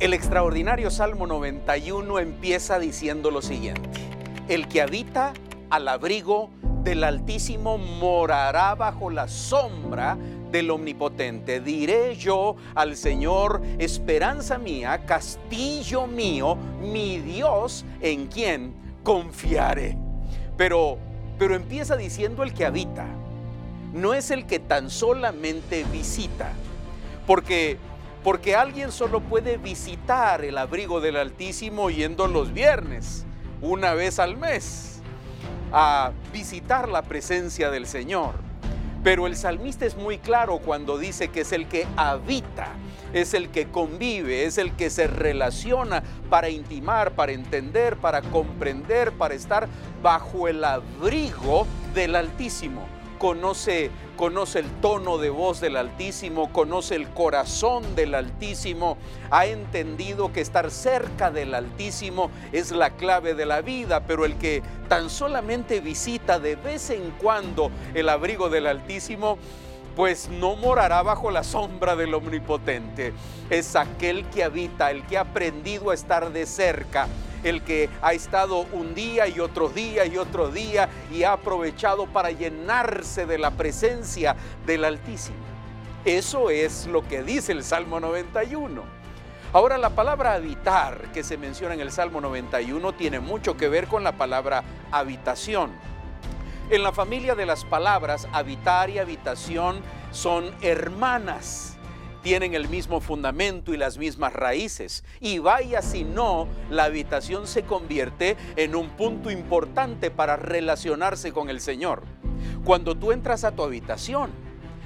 El extraordinario Salmo 91 empieza diciendo lo siguiente. El que habita al abrigo del Altísimo morará bajo la sombra del Omnipotente. Diré yo al Señor, esperanza mía, castillo mío, mi Dios, en quien confiaré. Pero, pero empieza diciendo el que habita. No es el que tan solamente visita. Porque porque alguien solo puede visitar el abrigo del Altísimo yendo los viernes, una vez al mes, a visitar la presencia del Señor. Pero el salmista es muy claro cuando dice que es el que habita, es el que convive, es el que se relaciona para intimar, para entender, para comprender, para estar bajo el abrigo del Altísimo conoce, conoce el tono de voz del Altísimo, conoce el corazón del Altísimo, ha entendido que estar cerca del Altísimo es la clave de la vida, pero el que tan solamente visita de vez en cuando el abrigo del Altísimo, pues no morará bajo la sombra del Omnipotente. Es aquel que habita, el que ha aprendido a estar de cerca el que ha estado un día y otro día y otro día y ha aprovechado para llenarse de la presencia del Altísimo. Eso es lo que dice el Salmo 91. Ahora la palabra habitar que se menciona en el Salmo 91 tiene mucho que ver con la palabra habitación. En la familia de las palabras habitar y habitación son hermanas tienen el mismo fundamento y las mismas raíces. Y vaya si no, la habitación se convierte en un punto importante para relacionarse con el Señor. Cuando tú entras a tu habitación,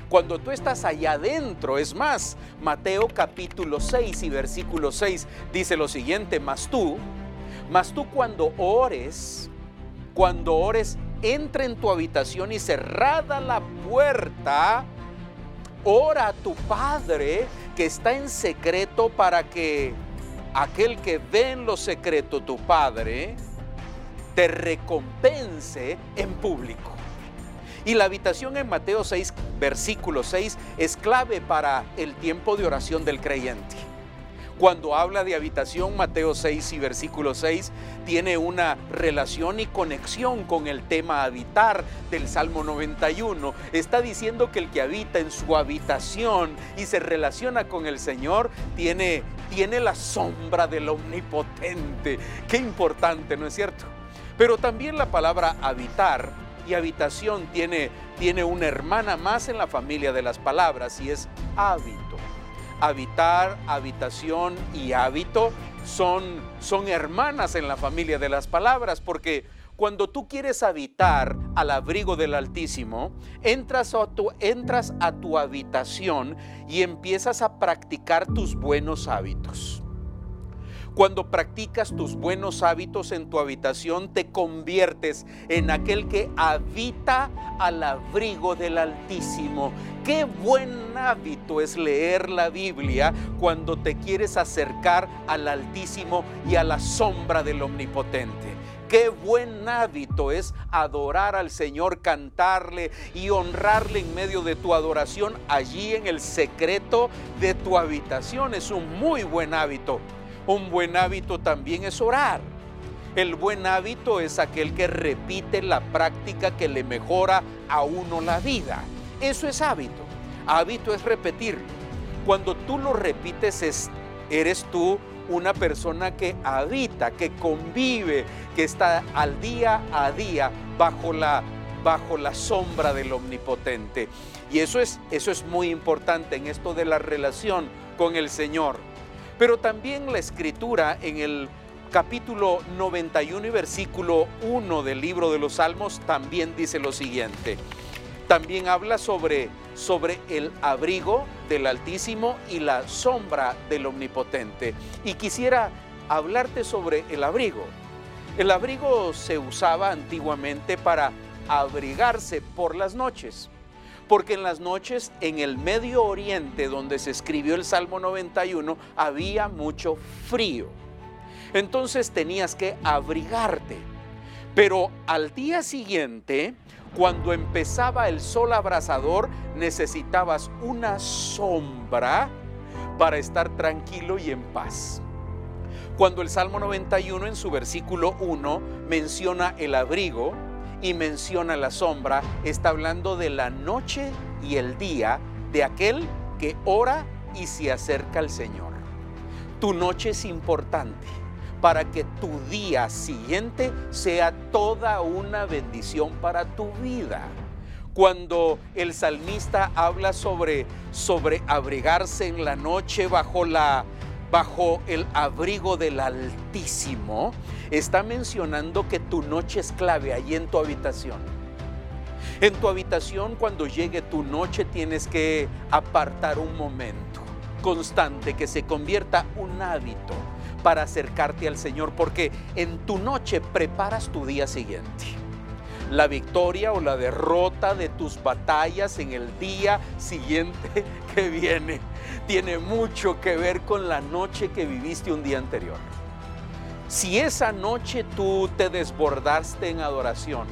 cuando tú estás allá adentro, es más, Mateo capítulo 6 y versículo 6 dice lo siguiente, mas tú, mas tú cuando ores, cuando ores, entra en tu habitación y cerrada la puerta, ora a tu Padre que está en secreto para que aquel que ve en lo secreto, tu Padre, te recompense en público. Y la habitación en Mateo 6, versículo 6, es clave para el tiempo de oración del creyente. Cuando habla de habitación, Mateo 6 y versículo 6 tiene una relación y conexión con el tema habitar del Salmo 91. Está diciendo que el que habita en su habitación y se relaciona con el Señor tiene, tiene la sombra del omnipotente. Qué importante, ¿no es cierto? Pero también la palabra habitar y habitación tiene, tiene una hermana más en la familia de las palabras y es hábito habitar, habitación y hábito son, son hermanas en la familia de las palabras, porque cuando tú quieres habitar al abrigo del Altísimo, entras a, tu, entras a tu habitación y empiezas a practicar tus buenos hábitos. Cuando practicas tus buenos hábitos en tu habitación, te conviertes en aquel que habita al abrigo del Altísimo. Qué buen hábito es leer la Biblia cuando te quieres acercar al Altísimo y a la sombra del Omnipotente. Qué buen hábito es adorar al Señor, cantarle y honrarle en medio de tu adoración allí en el secreto de tu habitación. Es un muy buen hábito. Un buen hábito también es orar. El buen hábito es aquel que repite la práctica que le mejora a uno la vida. Eso es hábito. Hábito es repetir. Cuando tú lo repites, eres tú una persona que habita, que convive, que está al día a día bajo la, bajo la sombra del Omnipotente. Y eso es, eso es muy importante en esto de la relación con el Señor. Pero también la escritura en el capítulo 91 y versículo 1 del libro de los Salmos también dice lo siguiente. También habla sobre, sobre el abrigo del Altísimo y la sombra del Omnipotente. Y quisiera hablarte sobre el abrigo. El abrigo se usaba antiguamente para abrigarse por las noches porque en las noches en el Medio Oriente, donde se escribió el Salmo 91, había mucho frío. Entonces tenías que abrigarte. Pero al día siguiente, cuando empezaba el sol abrasador, necesitabas una sombra para estar tranquilo y en paz. Cuando el Salmo 91 en su versículo 1 menciona el abrigo y menciona la sombra, está hablando de la noche y el día de aquel que ora y se acerca al Señor. Tu noche es importante para que tu día siguiente sea toda una bendición para tu vida. Cuando el salmista habla sobre, sobre abrigarse en la noche bajo la bajo el abrigo del Altísimo, está mencionando que tu noche es clave ahí en tu habitación. En tu habitación, cuando llegue tu noche, tienes que apartar un momento constante que se convierta un hábito para acercarte al Señor, porque en tu noche preparas tu día siguiente. La victoria o la derrota de tus batallas en el día siguiente que viene tiene mucho que ver con la noche que viviste un día anterior. Si esa noche tú te desbordaste en adoración,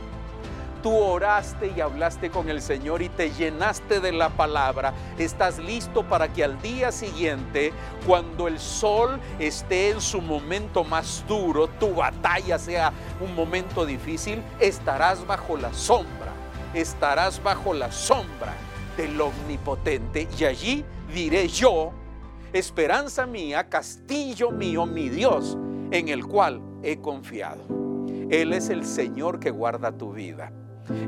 tú oraste y hablaste con el Señor y te llenaste de la palabra, estás listo para que al día siguiente, cuando el sol esté en su momento más duro, tu batalla sea un momento difícil, estarás bajo la sombra, estarás bajo la sombra del omnipotente y allí diré yo, esperanza mía, castillo mío, mi Dios, en el cual he confiado. Él es el Señor que guarda tu vida.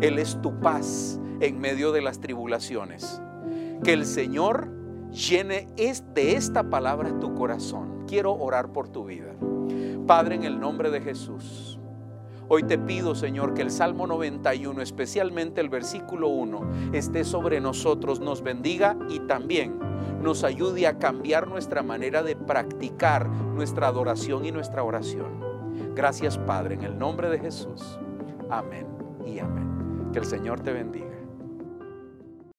Él es tu paz en medio de las tribulaciones. Que el Señor llene de esta palabra tu corazón. Quiero orar por tu vida. Padre, en el nombre de Jesús. Hoy te pido, Señor, que el Salmo 91, especialmente el versículo 1, esté sobre nosotros, nos bendiga y también nos ayude a cambiar nuestra manera de practicar nuestra adoración y nuestra oración. Gracias, Padre, en el nombre de Jesús. Amén y amén. Que el Señor te bendiga.